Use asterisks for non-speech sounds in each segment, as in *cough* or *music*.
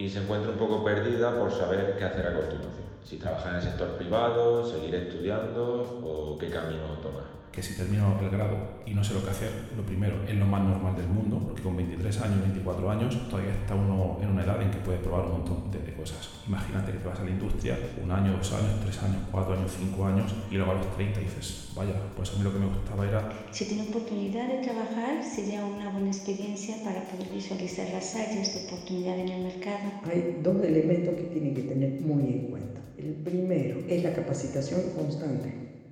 y se encuentra un poco perdida por saber qué hacer a continuación. Si trabajar en el sector privado, seguir estudiando o qué camino tomar que si termino el grado y no sé lo que hacer, lo primero es lo más normal del mundo, porque con 23 años, 24 años, todavía está uno en una edad en que puede probar un montón de, cosas. Imagínate que te vas a la industria un año, dos años, tres años, cuatro años, cinco años, y luego a los 30 dices, vaya, pues a mí lo que me gustaba era... Si tiene oportunidad de trabajar, sería una buena experiencia para poder visualizar las áreas de oportunidad en el mercado. Hay dos elementos que tienen que tener muy en cuenta. El primero es la capacitación constante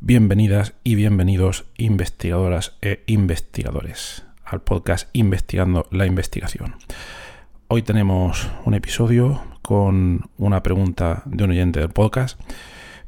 Bienvenidas y bienvenidos investigadoras e investigadores al podcast Investigando la Investigación. Hoy tenemos un episodio con una pregunta de un oyente del podcast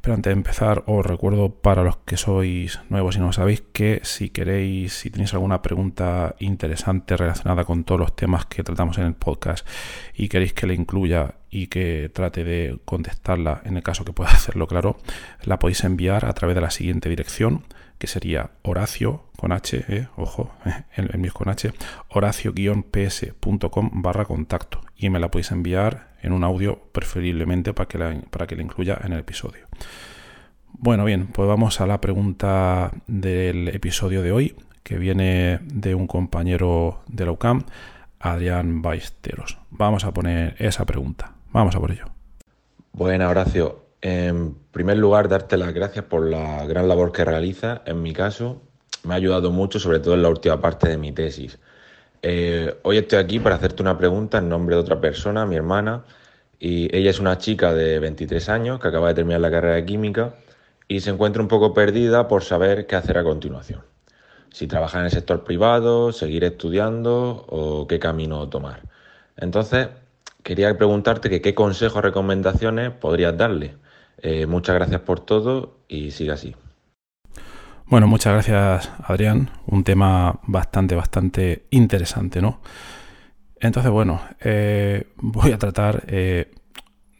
pero antes de empezar, os recuerdo para los que sois nuevos y no sabéis que si queréis, si tenéis alguna pregunta interesante relacionada con todos los temas que tratamos en el podcast y queréis que le incluya y que trate de contestarla en el caso que pueda *laughs* hacerlo claro, la podéis enviar a través de la siguiente dirección que sería Horacio con H, eh, ojo, *laughs* el, mío es con H, horacio-ps.com barra contacto. Y me la podéis enviar en un audio preferiblemente para que la, para que la incluya en el episodio. Bueno, bien, pues vamos a la pregunta del episodio de hoy, que viene de un compañero de la UCAM, Adrián Ballesteros. Vamos a poner esa pregunta. Vamos a por ello. Bueno, Horacio. En primer lugar, darte las gracias por la gran labor que realizas. En mi caso, me ha ayudado mucho, sobre todo en la última parte de mi tesis. Eh, hoy estoy aquí para hacerte una pregunta en nombre de otra persona, mi hermana, y ella es una chica de 23 años que acaba de terminar la carrera de química y se encuentra un poco perdida por saber qué hacer a continuación. Si trabajar en el sector privado, seguir estudiando o qué camino tomar. Entonces, quería preguntarte que qué consejos o recomendaciones podrías darle. Eh, muchas gracias por todo y siga así. Bueno, muchas gracias Adrián. Un tema bastante, bastante interesante, ¿no? Entonces, bueno, eh, voy a tratar, eh,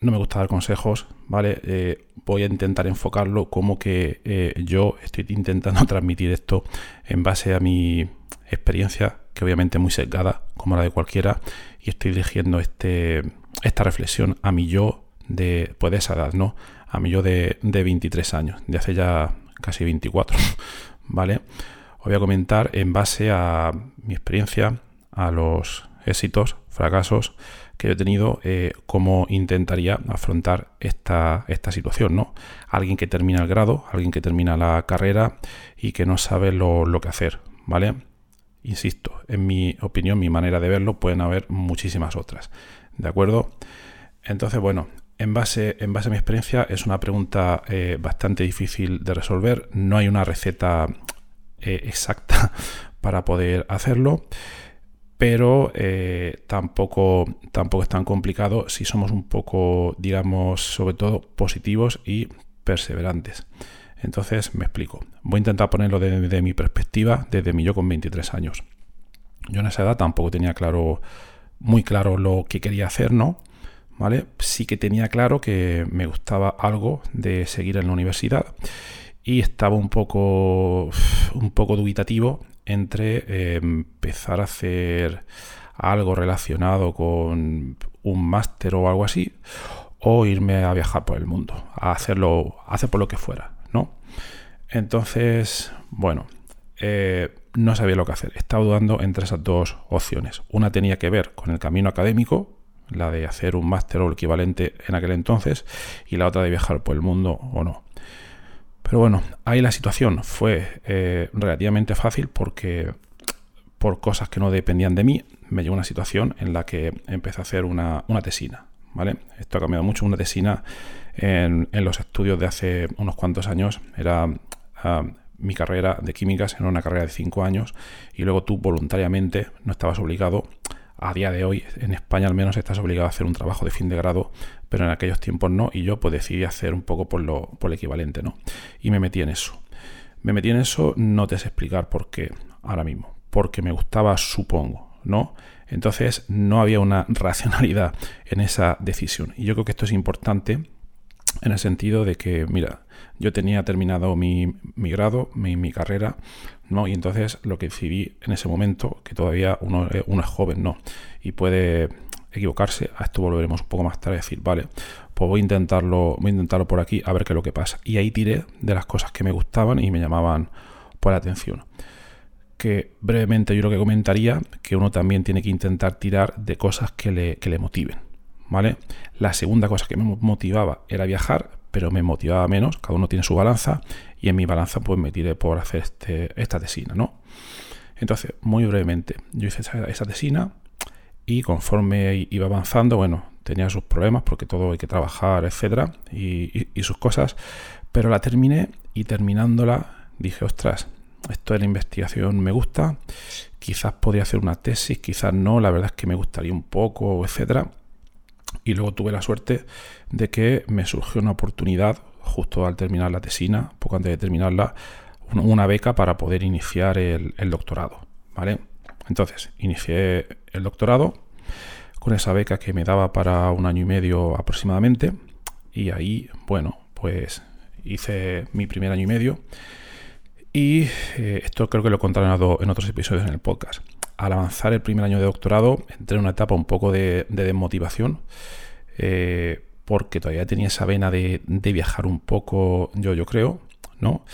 no me gusta dar consejos, ¿vale? Eh, voy a intentar enfocarlo como que yo estoy intentando *laughs* transmitir esto en base a mi experiencia, que obviamente es muy sesgada, como la de cualquiera, y estoy dirigiendo este, esta reflexión a mi yo de, pues de esa edad, ¿no? A mi yo de, de 23 años, de hace ya casi 24, ¿vale? Os voy a comentar en base a mi experiencia, a los éxitos, fracasos que he tenido, eh, cómo intentaría afrontar esta, esta, situación, ¿no? Alguien que termina el grado, alguien que termina la carrera y que no sabe lo, lo que hacer, ¿vale? Insisto, en mi opinión, mi manera de verlo, pueden haber muchísimas otras, ¿de acuerdo? Entonces, bueno, en base, a mi experiencia, es una pregunta eh, bastante difícil de resolver. No hay una receta eh, exacta *laughs* para poder hacerlo, pero eh, tampoco, tampoco es tan complicado si somos un poco, digamos, sobre todo positivos y perseverantes. Entonces, me explico. Voy a intentar ponerlo desde mi perspectiva, desde mi yo con 23 años. Yo en esa edad tampoco tenía claro, muy claro lo que quería hacer, ¿no? Sí que tenía claro que me gustaba algo de seguir en la universidad y estaba un poco, un poco dubitativo entre eh, empezar a hacer algo relacionado con un máster o algo así o irme a viajar por el mundo, a hacerlo, a hacer por lo que fuera, ¿no? Entonces, bueno, eh, no sabía lo que hacer. Estaba dudando entre esas dos opciones. Una tenía que ver con el camino académico, la de hacer un máster o el equivalente en aquel entonces, y la otra de viajar por el mundo o no. Pero bueno, ahí la situación fue eh, relativamente fácil porque por cosas que no dependían de mí, me llegó una situación en la que empecé a hacer una, tesina. ¿vale? Esto ha cambiado mucho. Una tesina en, los estudios de hace unos cuantos años era ah, mi carrera de químicas, era una carrera de cinco años y luego tú voluntariamente no estabas obligado a día de hoy, en España al menos, estás obligado a hacer un trabajo de fin de grado, pero en aquellos tiempos no, y yo pues decidí hacer un poco por lo, por equivalente, ¿no? Y me metí en eso. Me metí en eso, no te sé explicar por qué ahora mismo, porque me gustaba, supongo, ¿no? Entonces no había una *laughs* racionalidad en esa decisión. Y yo creo que esto es importante en el sentido de que, mira, yo tenía terminado mi, grado, mi, mi, carrera, ¿no? Y entonces lo que decidí en ese momento, que todavía uno, uno es joven, ¿no? Y puede equivocarse, a esto volveremos un poco más tarde a decir, vale, pues voy a intentarlo, voy a intentarlo por aquí a ver qué es lo que pasa. Y ahí tiré de las cosas que me gustaban y me llamaban por la atención. Que brevemente yo lo que comentaría, que uno también tiene que intentar tirar de cosas que le, que le motiven. ¿Vale? La segunda cosa que me motivaba era viajar, pero me motivaba menos, cada uno tiene su balanza, y en mi balanza pues me tiré por hacer este, esta tesina, ¿no? Entonces, muy brevemente, yo hice esa, tesina y conforme iba avanzando, bueno, tenía sus problemas porque todo hay que trabajar, etcétera, y, sus cosas, pero la terminé y terminándola dije, ostras, esto de la investigación me gusta, quizás podría hacer una tesis, quizás no, la verdad es que me gustaría un poco, etcétera. Y luego tuve la suerte de que me surgió una oportunidad justo al terminar la tesina, poco antes de terminarla, una beca para poder iniciar el, doctorado. ¿vale? Entonces, inicié el doctorado con esa beca que me daba para un año y medio aproximadamente. Y ahí, bueno, pues hice mi primer año y medio. Y eh, esto creo que lo he contado en otros episodios en el podcast al avanzar el primer año de doctorado, entré en una etapa un poco de, desmotivación, eh, porque todavía tenía esa vena de, viajar un poco, yo, yo creo, ¿no?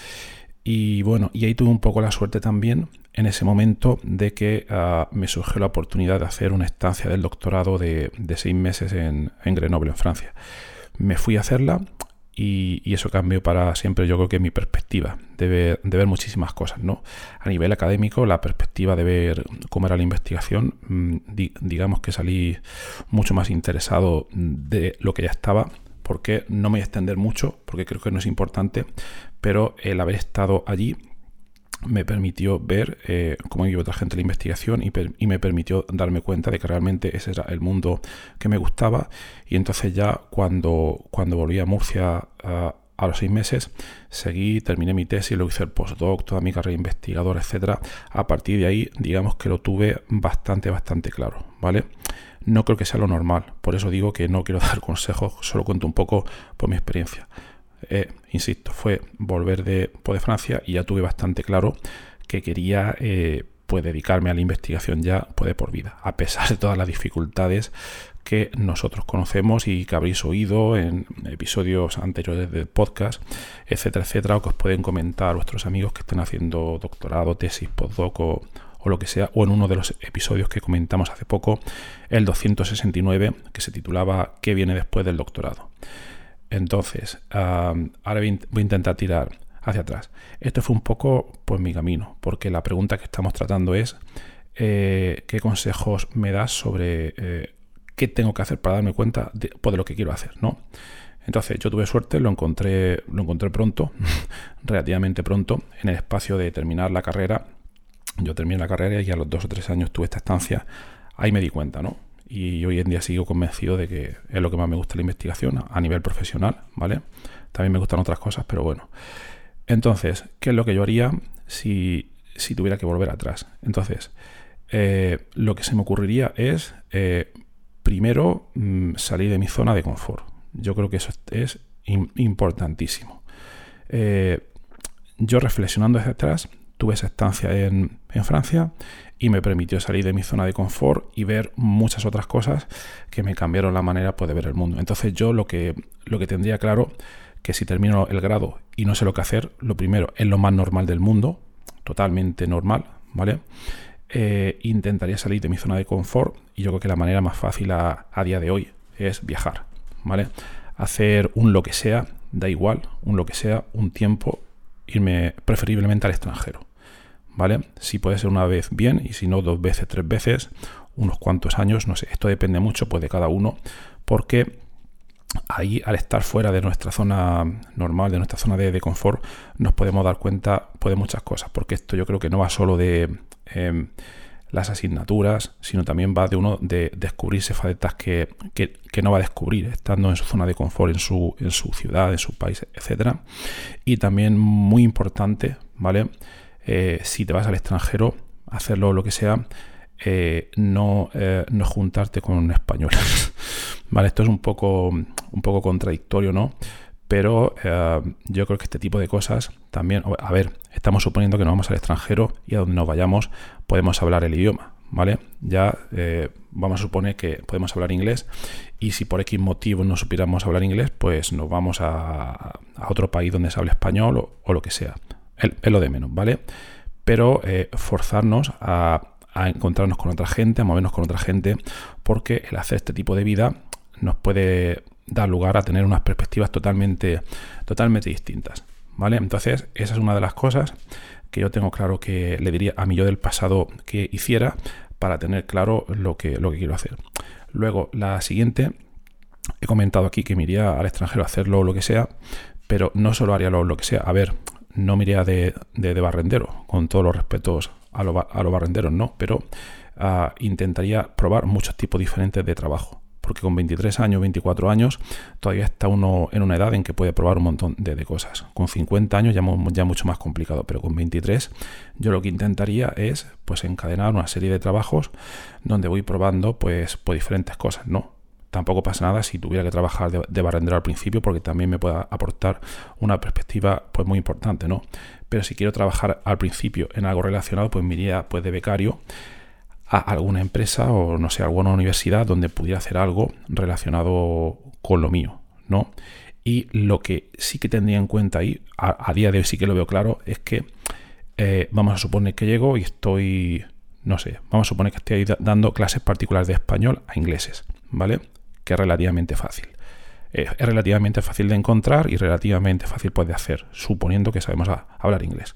Y bueno, y ahí tuve un poco la suerte también en ese momento de que ah, me surgió la oportunidad de hacer una estancia del doctorado de, seis meses en, en Grenoble, en Francia. Me fui a hacerla y, eso cambió para siempre, yo creo que mi perspectiva de ver, de ver, muchísimas cosas, ¿no? A nivel académico, la perspectiva de ver cómo era la investigación, mm, digamos que salí mucho más interesado de lo que ya estaba, porque no me voy a extender mucho, porque creo que no es importante, pero el haber estado allí me permitió ver eh, cómo vive otra gente la investigación y, me permitió darme cuenta de que realmente ese era el mundo que me gustaba. Y entonces ya cuando, cuando volví a Murcia a, los seis meses, seguí, terminé mi tesis, lo hice el postdoc, toda mi carrera investigadora, etcétera. A partir de ahí, digamos que lo tuve bastante, bastante claro, ¿vale? No creo que sea lo normal, por eso digo que no quiero *laughs* dar consejos, solo cuento un poco por mi experiencia. Eh, insisto, fue volver de, pues, de, Francia y ya tuve bastante claro que quería eh, pues dedicarme a la investigación ya pues, por vida, a pesar de todas las dificultades que nosotros conocemos y que habréis oído en episodios anteriores del podcast, etcétera, etcétera, o que os pueden comentar vuestros amigos que estén haciendo doctorado, tesis, postdoc o lo que sea, o en uno de los episodios que comentamos hace poco, el 269, que se titulaba ¿Qué viene después del doctorado? Entonces, ahora voy a intentar tirar hacia atrás. Esto fue un poco pues mi camino, porque la pregunta que estamos tratando es eh, qué consejos me das sobre eh, qué tengo que hacer para darme cuenta pues, de, lo que quiero hacer, ¿no? Entonces yo tuve suerte, lo encontré, lo encontré pronto, *laughs* relativamente pronto, en el espacio de terminar la carrera. Yo terminé la carrera y a los dos o tres años tuve esta estancia. Ahí me di cuenta, ¿no? Y hoy en día sigo convencido de que es lo que más me gusta la investigación a nivel profesional, ¿vale? También me gustan otras cosas, pero bueno. Entonces, ¿qué es lo que yo haría si, tuviera que volver atrás? Entonces, eh, lo que se me ocurriría es, eh, primero, mm, salir de mi zona de confort. Yo creo que eso es importantísimo. Eh, yo reflexionando hacia atrás, tuve esa estancia en, en Francia y me permitió salir de mi zona de confort y ver muchas otras cosas que me cambiaron la manera pues, de ver el mundo. Entonces yo lo que, lo que tendría claro que si termino el grado y no sé lo que hacer, lo primero es lo más normal del mundo, totalmente normal, ¿vale? eh, intentaría salir de mi zona de confort y yo creo que la manera más fácil a, día de hoy es viajar, ¿vale? Hacer un lo que sea, da igual, un lo que sea, un tiempo, irme preferiblemente al extranjero, ¿vale? Si puede ser una vez bien y si no dos veces, tres veces, unos cuantos años, no sé, esto depende mucho pues de cada uno, porque ahí al estar fuera de nuestra zona normal, de nuestra zona de, confort, nos podemos dar cuenta pues, de muchas cosas, porque esto yo creo que no va solo de em, las asignaturas, sino también va de uno de descubrirse facetas que, no va a descubrir estando en su zona de confort, en su, en su ciudad, en su país, etcétera. Y también muy importante, ¿vale? Eh, si te vas al extranjero, hacerlo lo que sea, eh, no, eh, no juntarte con españoles. *laughs* vale, esto es un poco, un poco contradictorio, ¿no? Pero yo creo que este tipo de cosas también, a ver, estamos suponiendo que nos vamos al extranjero y a donde nos vayamos podemos hablar el idioma, ¿vale? Ya vamos a suponer que podemos hablar inglés y si por X motivo no supiéramos hablar inglés, pues nos vamos a, otro país donde se hable español o, lo que sea. Es lo de menos, ¿vale? Pero forzarnos a a encontrarnos con otra gente, a movernos con otra gente, porque el hacer este tipo de vida nos puede dar lugar a tener unas perspectivas totalmente, totalmente distintas. ¿Vale? Entonces, esa es una de las cosas que yo tengo claro que le diría a mi yo del pasado que hiciera para tener claro lo que, lo que quiero hacer. Luego, la siguiente, he comentado aquí que me iría al extranjero a hacerlo lo que sea, pero no solo haría lo, lo que sea. A ver, no me iría de, de barrendero, con todos los respetos a, los barrenderos, no, pero ah, intentaría probar muchos tipos diferentes de trabajo. Porque con 23 años, 24 años, todavía está uno en una edad en que puede probar un montón de, cosas. Con 50 años ya, ya mucho más complicado, pero con 23 yo lo que intentaría es pues encadenar una serie de trabajos donde voy probando pues, pues diferentes cosas, ¿no? Tampoco pasa nada si tuviera que trabajar de, barrendero al principio porque también me puede aportar una perspectiva pues muy importante, ¿no? Pero si quiero trabajar al principio en algo relacionado, pues me iría pues de becario a alguna empresa o no sé, alguna universidad donde pudiera hacer algo relacionado con lo mío, ¿no? Y lo que sí que tendría en cuenta ahí, a, día de hoy sí que lo veo claro, es que eh, vamos a suponer que llego y estoy, no sé, vamos a suponer que estoy dando clases particulares de español a ingleses, ¿vale? Que es relativamente fácil. es relativamente fácil de encontrar y relativamente fácil pues, de hacer, suponiendo que sabemos hablar inglés.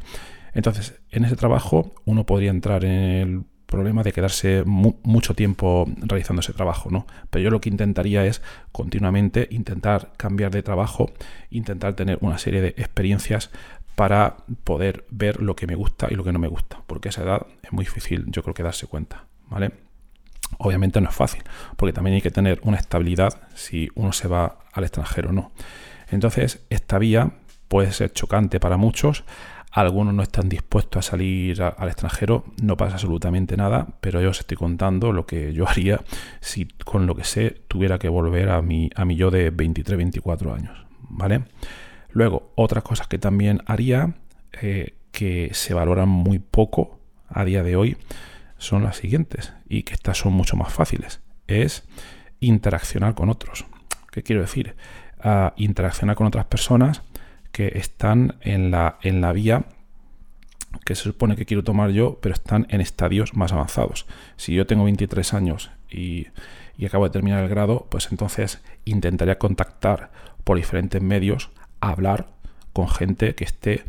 Entonces, en ese trabajo uno podría entrar en el problema de quedarse mucho tiempo realizando ese trabajo, ¿no? Pero yo lo que intentaría es continuamente intentar cambiar de trabajo, intentar tener una serie de experiencias para poder ver lo que me gusta y lo que no me gusta, porque esa edad es muy difícil, yo creo que darse cuenta, ¿vale? Obviamente no es fácil, porque también hay que tener una estabilidad si uno se va al extranjero o no. Entonces, esta vía puede ser chocante para muchos. Algunos no están dispuestos a salir al extranjero, no pasa absolutamente nada, pero yo os estoy contando lo que yo haría si con lo que sé tuviera que volver a mi, a mi yo de 23, 24 años. ¿Vale? Luego, otras cosas que también haría, eh, que se valoran muy poco a día de hoy, son las siguientes y que estas son mucho más fáciles. Es interaccionar con otros. ¿Qué quiero decir? interaccionar con otras personas que están en la, en la vía que se supone que quiero tomar yo, pero están en estadios más avanzados. Si yo tengo 23 años y, y acabo de terminar el grado, pues entonces intentaría contactar por diferentes medios, hablar con gente que esté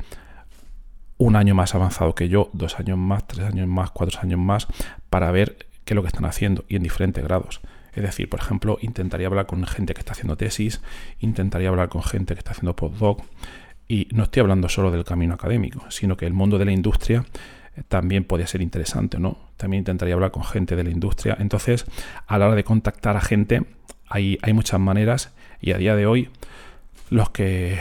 un año más avanzado que yo, dos años más, tres años más, cuatro años más, para ver qué es lo que están haciendo y en diferentes grados. Es decir, por ejemplo, intentaría hablar con gente que está haciendo tesis, intentaría hablar con gente que está haciendo postdoc, y no estoy hablando solo del camino académico, sino que el mundo de la industria eh, también podría ser interesante, ¿no? También intentaría hablar con gente de la industria. Entonces, a la hora de contactar a gente, hay, hay muchas maneras y a día de hoy los que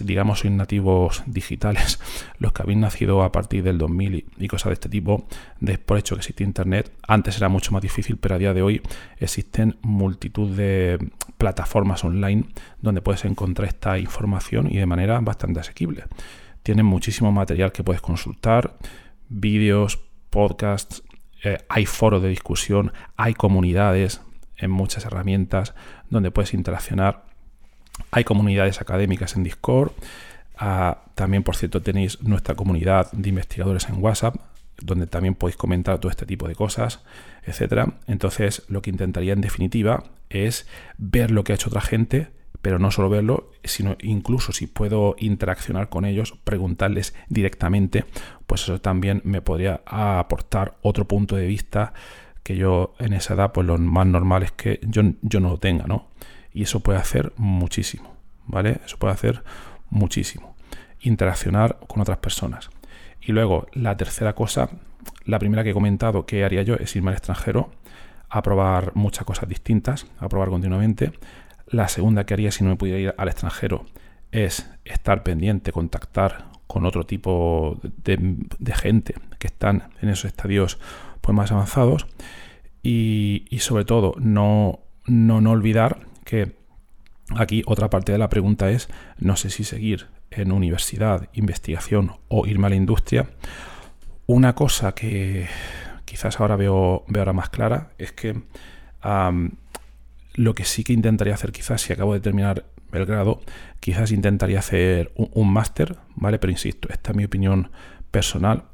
digamos sois nativos digitales, *laughs* los que habéis nacido a partir del 2000 y, cosas de este tipo, de que existe Internet, antes era mucho más difícil, pero a día de hoy existen multitud de plataformas online donde puedes encontrar esta información y de manera bastante asequible. Tienen muchísimo material que puedes consultar, vídeos, podcasts, eh, hay foros de discusión, hay comunidades en muchas herramientas donde puedes interaccionar hay comunidades académicas en Discord. Ah, también, por cierto, tenéis nuestra comunidad de investigadores en WhatsApp. donde también podéis comentar todo este tipo de cosas, etcétera. Entonces, lo que intentaría en definitiva es ver lo que ha hecho otra gente, pero no solo verlo, sino incluso si puedo interaccionar con ellos, preguntarles directamente, pues eso también me podría aportar otro punto de vista que yo en esa edad, pues lo más normal es que yo, yo no lo tenga, ¿no? Y eso puede hacer muchísimo, ¿vale? Eso puede hacer muchísimo. Interaccionar con otras personas. Y luego, la tercera cosa, la primera que he comentado que haría yo es irme al extranjero a probar muchas cosas distintas, a probar continuamente. La segunda que haría si no me pudiera ir al extranjero es estar pendiente, contactar con otro tipo de, gente que están en esos estadios pues, más avanzados. Y, sobre todo, no, no, no olvidar que aquí otra parte de la pregunta es, no sé si seguir en universidad, investigación o irme a la industria. Una cosa que quizás ahora veo, veo ahora más clara es que lo que sí que intentaría hacer quizás si acabo de terminar el grado, quizás intentaría hacer un, máster, ¿vale? Pero insisto, esta es mi opinión personal,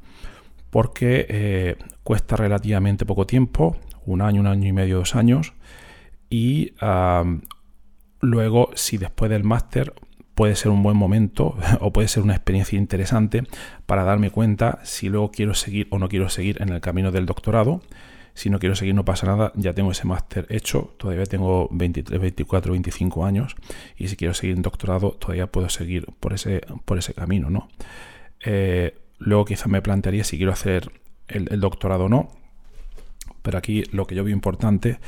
porque eh, cuesta relativamente poco tiempo, un año, un año y medio, dos años, y luego si después del máster puede ser un buen momento *laughs* o puede ser una experiencia interesante para darme cuenta si luego quiero seguir o no quiero seguir en el camino del doctorado. Si no quiero seguir no pasa nada, ya tengo ese máster hecho, todavía tengo 23, 24, 25 años y si quiero seguir en doctorado todavía puedo seguir por ese, por ese camino, ¿no? Eh, luego quizás me plantearía si quiero hacer el, doctorado o no, pero aquí lo que yo veo importante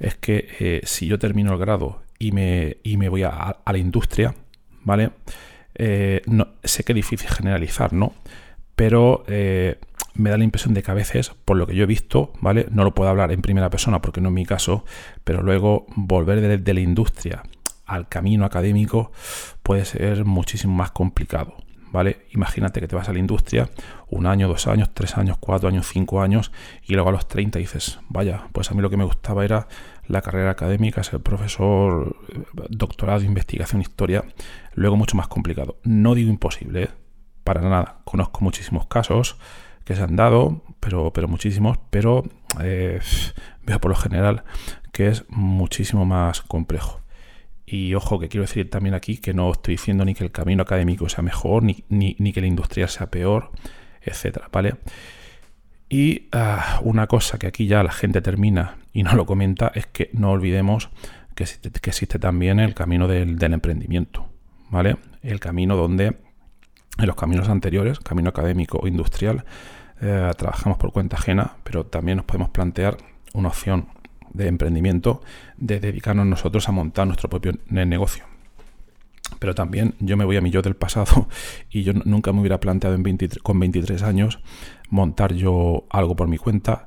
es que eh, si yo termino el grado y me, y me voy a la industria, ¿vale? Eh, no, sé que es difícil generalizar, ¿no? Pero eh, me da la impresión de que a veces, por lo que yo he visto, ¿vale? No lo puedo hablar en primera persona porque no es mi caso, pero luego volver de, la industria al camino académico puede ser muchísimo más complicado, ¿vale? Imagínate que te vas a la industria un año, dos años, tres años, cuatro años, cinco años y luego a los 30 dices, vaya, pues a mí lo que me gustaba era la carrera académica, ser profesor, doctorado, investigación, historia, luego mucho más complicado. No digo imposible, ¿eh? para nada. Conozco muchísimos casos que se han dado, pero, pero muchísimos, pero eh, veo por lo general que es muchísimo más complejo. Y ojo, que quiero decir también aquí que no estoy diciendo ni que el camino académico sea mejor, ni, ni, que la industria sea peor, etcétera, ¿vale? Y ah, una cosa que aquí ya la gente termina y no lo comenta es que no olvidemos que existe, también el camino del, emprendimiento, ¿vale? El camino donde en los caminos anteriores, camino académico o industrial, eh, trabajamos por cuenta ajena, pero también nos podemos plantear una opción de emprendimiento de dedicarnos nosotros a montar nuestro propio negocio. Pero también yo me voy a mi yo del pasado *laughs* y yo nunca me hubiera planteado en con 23 años montar yo algo por mi cuenta.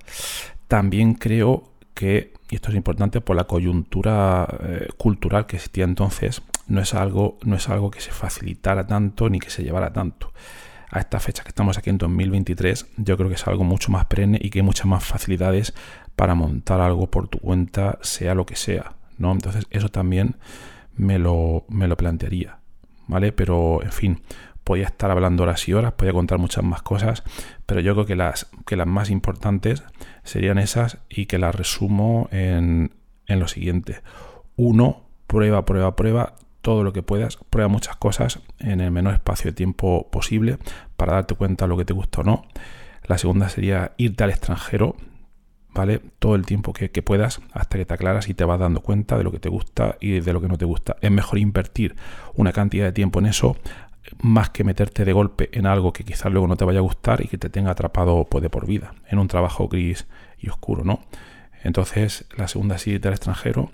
También creo que, y esto es importante, por la coyuntura eh, cultural que existía entonces, no es, algo, no es algo que se facilitara tanto ni que se llevara tanto. A esta fecha que estamos aquí en 2023, yo creo que es algo mucho más perenne y que hay muchas más facilidades para montar algo por tu cuenta, sea lo que sea. ¿no? Entonces, eso también me lo, me lo plantearía. ¿Vale? Pero, en fin, podía estar hablando horas y horas, podía contar muchas más cosas, pero yo creo que las, que las más importantes serían esas y que las resumo en, en lo siguiente. Uno, prueba, prueba, prueba todo lo que puedas, prueba muchas cosas en el menor espacio de tiempo posible para darte cuenta de lo que te gusta o no. La segunda sería irte al extranjero, ¿vale? Todo el tiempo que, puedas hasta que te aclaras y te vas dando cuenta de lo que te gusta y de lo que no te gusta. Es mejor invertir una cantidad de tiempo en eso más que meterte de golpe en algo que quizás luego no te vaya a gustar y que te tenga atrapado pues, de por vida, en un trabajo gris y oscuro, ¿no? Entonces, la segunda sí del extranjero.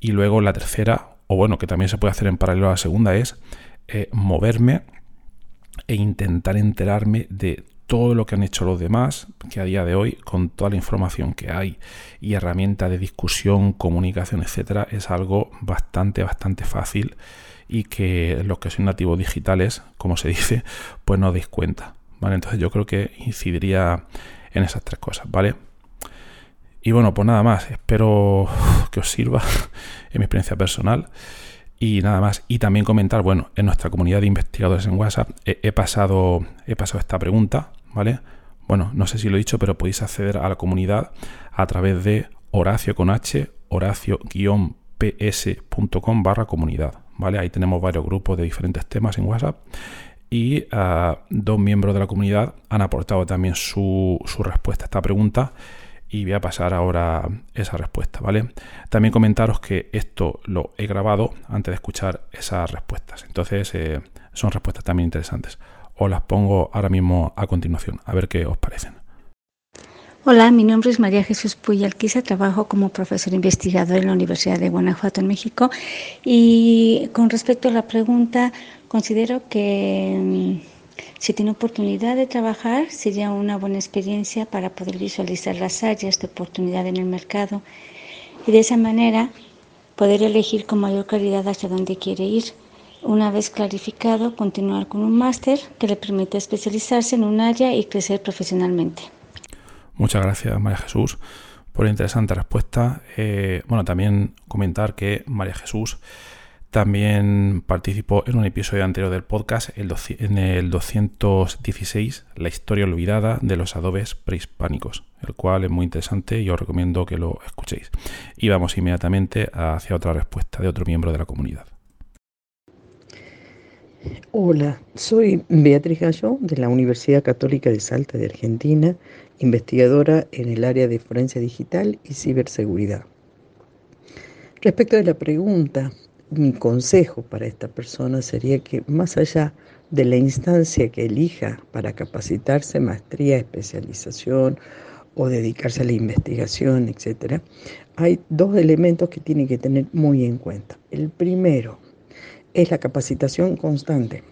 Y luego la tercera, o bueno, que también se puede hacer en paralelo a la segunda, es eh, moverme e intentar enterarme de todo lo que han hecho los demás, que a día de hoy, con toda la información que hay y herramientas de discusión, comunicación, etcétera, es algo bastante, bastante fácil y que los que son nativos digitales, como se *laughs* dice, pues no deis cuenta. ¿Vale? Entonces yo creo que incidiría en esas tres cosas, ¿vale? Y bueno, pues nada más, espero que os sirva *laughs* en mi experiencia personal. Y nada más. Y también comentar, bueno, en nuestra comunidad de investigadores en WhatsApp he, pasado, he pasado esta pregunta, ¿vale? bueno, no sé si lo he dicho, pero podéis acceder a la comunidad a través de Horacio con H, horacio-ps.com barra comunidad. ¿Vale? Ahí tenemos varios grupos de diferentes temas en WhatsApp y ah, dos miembros de la comunidad han aportado también su, respuesta a esta pregunta y voy a pasar ahora esa respuesta, ¿vale? También comentaros que esto lo he grabado antes de escuchar esas respuestas, entonces eh, son respuestas también interesantes. Os las pongo ahora mismo a continuación, a ver qué os parecen. Hola, mi nombre es María Jesús Puy Alquiza, trabajo como profesor investigador en la Universidad de Guanajuato, en México. Y con respecto a la pregunta, considero que mm, si tiene oportunidad de trabajar, sería una buena experiencia para poder visualizar las áreas de oportunidad en el mercado y de esa manera poder elegir con mayor claridad hacia dónde quiere ir. Una vez clarificado, continuar con un máster que le permita especializarse en un área y crecer profesionalmente. Muchas gracias, María Jesús, por la interesante respuesta. Eh, bueno, también comentar que María Jesús también participó en un episodio anterior del podcast, en el 216, La historia olvidada de los adobes prehispánicos, el cual es muy interesante y os recomiendo que lo escuchéis. Y vamos inmediatamente hacia otra respuesta de otro miembro de la comunidad. Hola, soy Beatriz Gallo de la Universidad Católica de Salta de Argentina investigadora en el área de forencia digital y ciberseguridad. Respecto de la pregunta, mi consejo para esta persona sería que más allá de la instancia que elija para capacitarse, maestría, especialización o dedicarse a la investigación, etc., hay dos elementos que tiene que tener muy en cuenta. El primero es la capacitación constante.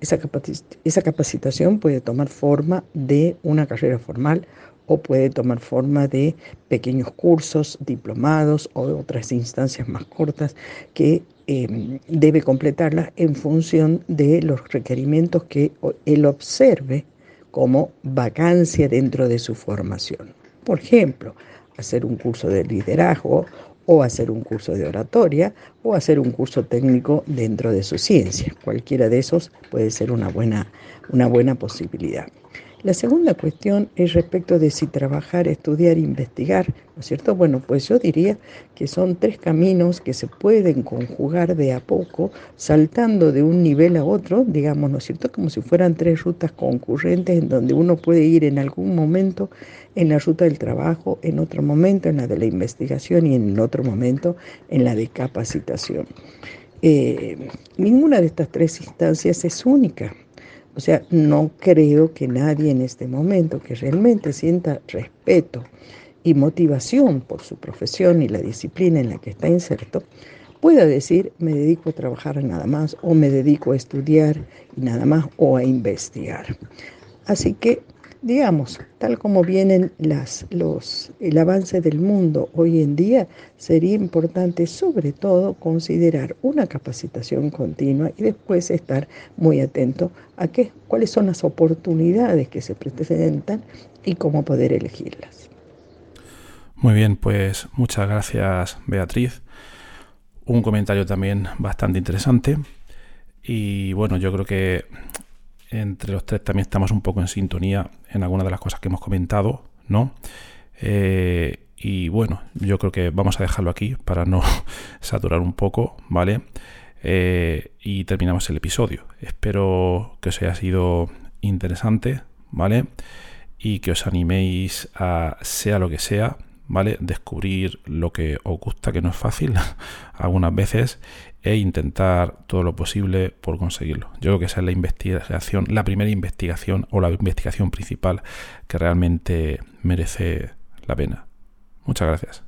Esa, capacitación puede tomar forma de una carrera formal o puede tomar forma de pequeños cursos, diplomados o otras instancias más cortas que em, debe completarla en función de los requerimientos que él observe como vacancia dentro de su formación. Por ejemplo, hacer un curso de liderazgo o hacer un curso de oratoria o hacer un curso técnico dentro de su ciencia. Cualquiera de esos puede ser una buena, una buena posibilidad. La segunda cuestión es respecto de si trabajar, estudiar, investigar, ¿no es cierto? Bueno, pues yo diría que son tres caminos que se pueden conjugar de a poco, saltando de un nivel a otro, digamos, ¿no es cierto? Como si fueran tres rutas concurrentes en donde uno puede ir en algún momento en la ruta del trabajo, en otro momento en la de la investigación y en otro momento en la de capacitación. Eh, ninguna de estas tres instancias es única. O sea, no creo que nadie en este momento que realmente sienta respeto y motivación por su profesión y la disciplina en la que está inserto, pueda decir me dedico a trabajar nada más o me dedico a estudiar y nada más o a investigar. Así que digamos, tal como vienen las, los, el avance del mundo hoy en día, sería importante sobre todo considerar una capacitación continua y después estar muy atento a qué, cuáles son las oportunidades que se presentan y cómo poder elegirlas. Muy bien, pues muchas gracias Beatriz. Un comentario también bastante interesante. Y bueno, yo creo que entre los tres también estamos un poco en sintonía en algunas de las cosas que hemos comentado, ¿no? Eh, y bueno, yo creo que vamos a dejarlo aquí para no *laughs* saturar un poco, ¿vale? Eh, y terminamos el episodio. Espero que os haya sido interesante, ¿vale? Y que os animéis a, sea lo que sea, ¿vale? Descubrir lo que os gusta, que no es fácil *laughs* algunas veces, e intentar todo lo posible por conseguirlo. Yo creo que esa es la investigación, la primera investigación o la investigación principal que realmente merece la pena. Muchas gracias.